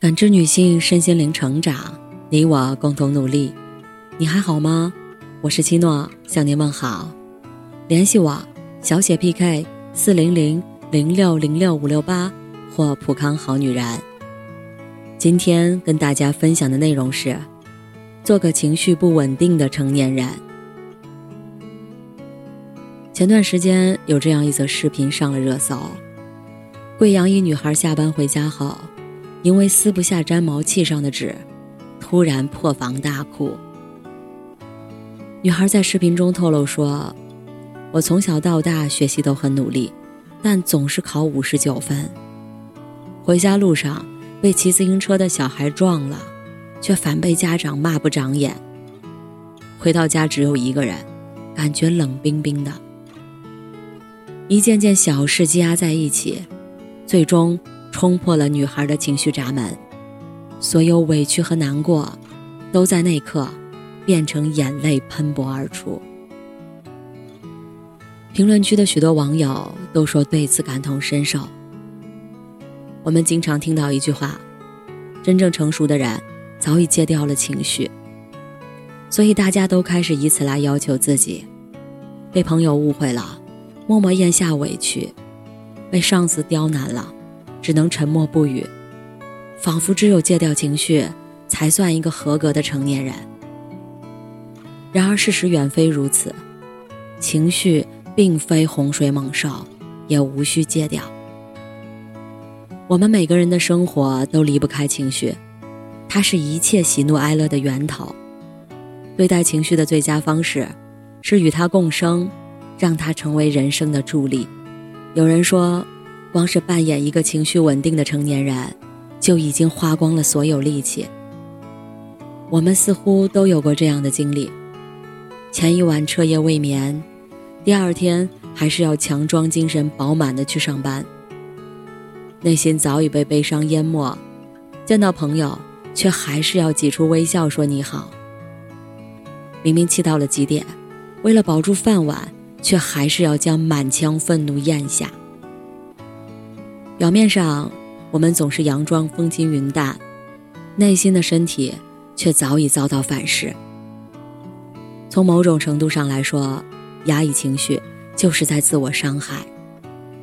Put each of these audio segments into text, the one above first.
感知女性身心灵成长，你我共同努力。你还好吗？我是七诺，向您问好。联系我，小写 PK 四零零零六零六五六八或普康好女人。今天跟大家分享的内容是：做个情绪不稳定的成年人。前段时间有这样一则视频上了热搜：贵阳一女孩下班回家后。因为撕不下粘毛器上的纸，突然破防大哭。女孩在视频中透露说：“我从小到大学习都很努力，但总是考五十九分。回家路上被骑自行车的小孩撞了，却反被家长骂不长眼。回到家只有一个人，感觉冷冰冰的。一件件小事积压在一起，最终。”冲破了女孩的情绪闸门，所有委屈和难过，都在那刻变成眼泪喷薄而出。评论区的许多网友都说对此感同身受。我们经常听到一句话：“真正成熟的人早已戒掉了情绪。”所以大家都开始以此来要求自己。被朋友误会了，默默咽下委屈；被上司刁难了。只能沉默不语，仿佛只有戒掉情绪，才算一个合格的成年人。然而事实远非如此，情绪并非洪水猛兽，也无需戒掉。我们每个人的生活都离不开情绪，它是一切喜怒哀乐的源头。对待情绪的最佳方式，是与它共生，让它成为人生的助力。有人说。光是扮演一个情绪稳定的成年人，就已经花光了所有力气。我们似乎都有过这样的经历：前一晚彻夜未眠，第二天还是要强装精神饱满的去上班。内心早已被悲伤淹没，见到朋友却还是要挤出微笑说你好。明明气到了极点，为了保住饭碗，却还是要将满腔愤怒咽下。表面上，我们总是佯装风轻云淡，内心的身体却早已遭到反噬。从某种程度上来说，压抑情绪就是在自我伤害。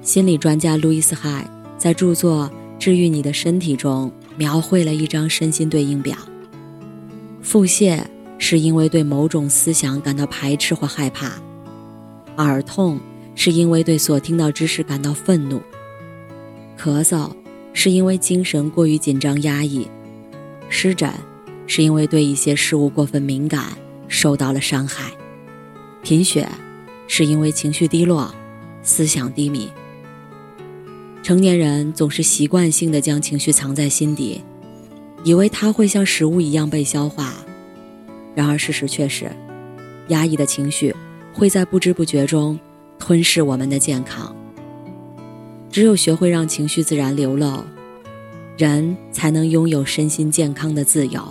心理专家路易斯·海在著作《治愈你的身体》中描绘了一张身心对应表：腹泻是因为对某种思想感到排斥或害怕；耳痛是因为对所听到知识感到愤怒。咳嗽是因为精神过于紧张压抑，湿疹是因为对一些事物过分敏感受到了伤害，贫血是因为情绪低落、思想低迷。成年人总是习惯性的将情绪藏在心底，以为它会像食物一样被消化，然而事实却是，压抑的情绪会在不知不觉中吞噬我们的健康。只有学会让情绪自然流露，人才能拥有身心健康的自由。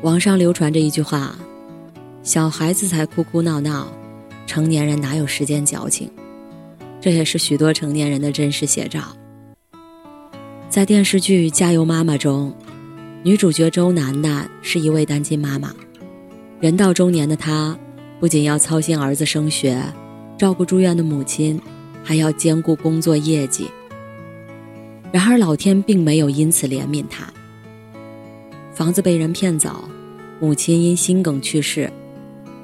网上流传着一句话：“小孩子才哭哭闹闹，成年人哪有时间矫情？”这也是许多成年人的真实写照。在电视剧《加油妈妈》中，女主角周楠楠是一位单亲妈妈，人到中年的她，不仅要操心儿子升学，照顾住院的母亲。还要兼顾工作业绩。然而老天并没有因此怜悯他。房子被人骗走，母亲因心梗去世，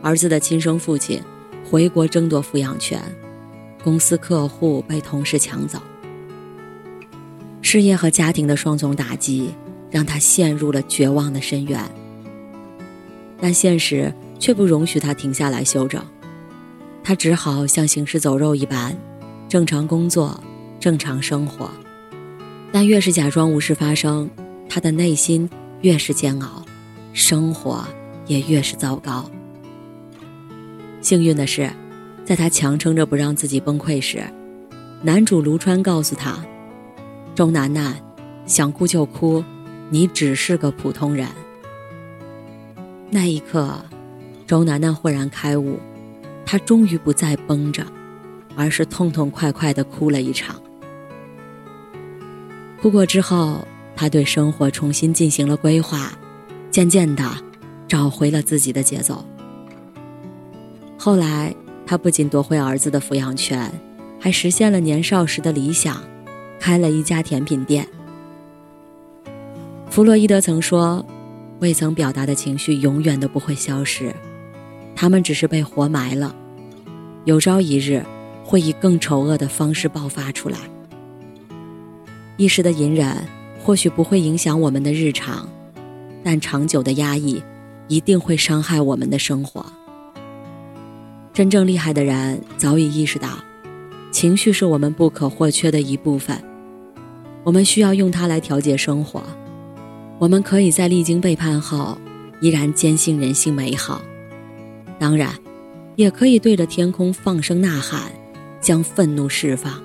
儿子的亲生父亲回国争夺抚养权，公司客户被同事抢走，事业和家庭的双重打击让他陷入了绝望的深渊。但现实却不容许他停下来休整，他只好像行尸走肉一般。正常工作，正常生活，但越是假装无事发生，他的内心越是煎熬，生活也越是糟糕。幸运的是，在他强撑着不让自己崩溃时，男主卢川告诉他：“周楠楠，想哭就哭，你只是个普通人。”那一刻，周楠楠豁然开悟，他终于不再绷着。而是痛痛快快的哭了一场。哭过之后，他对生活重新进行了规划，渐渐的找回了自己的节奏。后来，他不仅夺回儿子的抚养权，还实现了年少时的理想，开了一家甜品店。弗洛伊德曾说：“未曾表达的情绪永远都不会消失，他们只是被活埋了，有朝一日会以更丑恶的方式爆发出来。一时的隐忍或许不会影响我们的日常，但长久的压抑一定会伤害我们的生活。”真正厉害的人早已意识到，情绪是我们不可或缺的一部分，我们需要用它来调节生活。我们可以在历经背叛后，依然坚信人性美好；当然，也可以对着天空放声呐喊，将愤怒释放。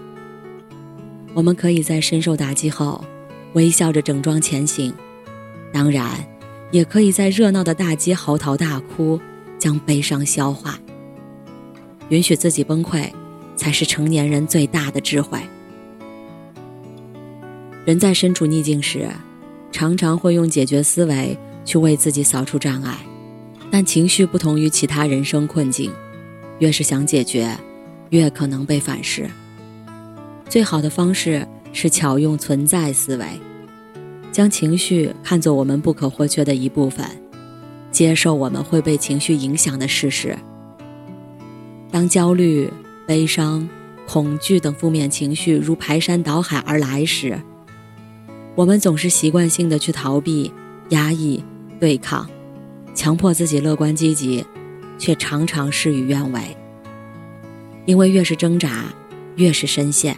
我们可以在深受打击后，微笑着整装前行；当然，也可以在热闹的大街嚎啕大哭，将悲伤消化。允许自己崩溃，才是成年人最大的智慧。人在身处逆境时，常常会用解决思维去为自己扫除障碍，但情绪不同于其他人生困境，越是想解决，越可能被反噬。最好的方式是巧用存在思维，将情绪看作我们不可或缺的一部分，接受我们会被情绪影响的事实。当焦虑、悲伤、恐惧等负面情绪如排山倒海而来时，我们总是习惯性的去逃避、压抑、对抗，强迫自己乐观积极，却常常事与愿违。因为越是挣扎，越是深陷。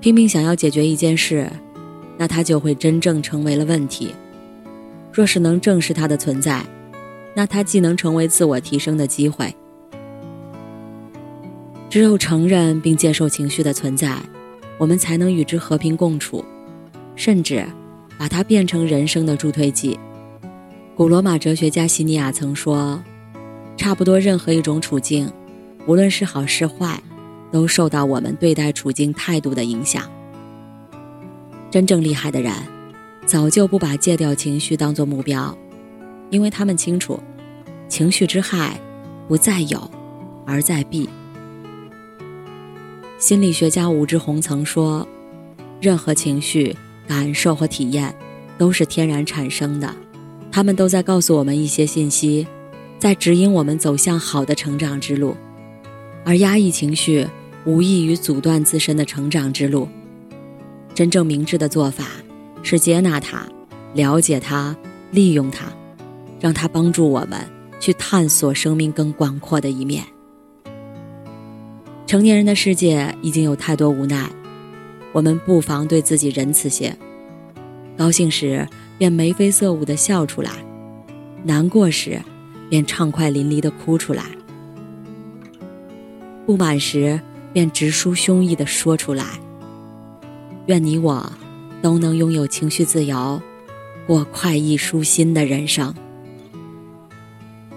拼命想要解决一件事，那它就会真正成为了问题。若是能正视它的存在，那它既能成为自我提升的机会。只有承认并接受情绪的存在，我们才能与之和平共处，甚至把它变成人生的助推剂。古罗马哲学家西尼亚曾说：“差不多任何一种处境，无论是好是坏，都受到我们对待处境态度的影响。”真正厉害的人，早就不把戒掉情绪当作目标，因为他们清楚，情绪之害不在有，而在避。心理学家武志红曾说：“任何情绪、感受和体验都是天然产生的，他们都在告诉我们一些信息，在指引我们走向好的成长之路。而压抑情绪，无异于阻断自身的成长之路。真正明智的做法是接纳它，了解它，利用它，让它帮助我们去探索生命更广阔的一面。”成年人的世界已经有太多无奈，我们不妨对自己仁慈些。高兴时便眉飞色舞的笑出来，难过时便畅快淋漓的哭出来，不满时便直抒胸臆的说出来。愿你我都能拥有情绪自由，过快意舒心的人生。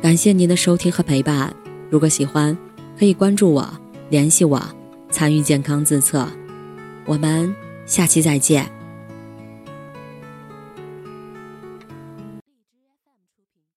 感谢您的收听和陪伴，如果喜欢，可以关注我。联系我，参与健康自测，我们下期再见。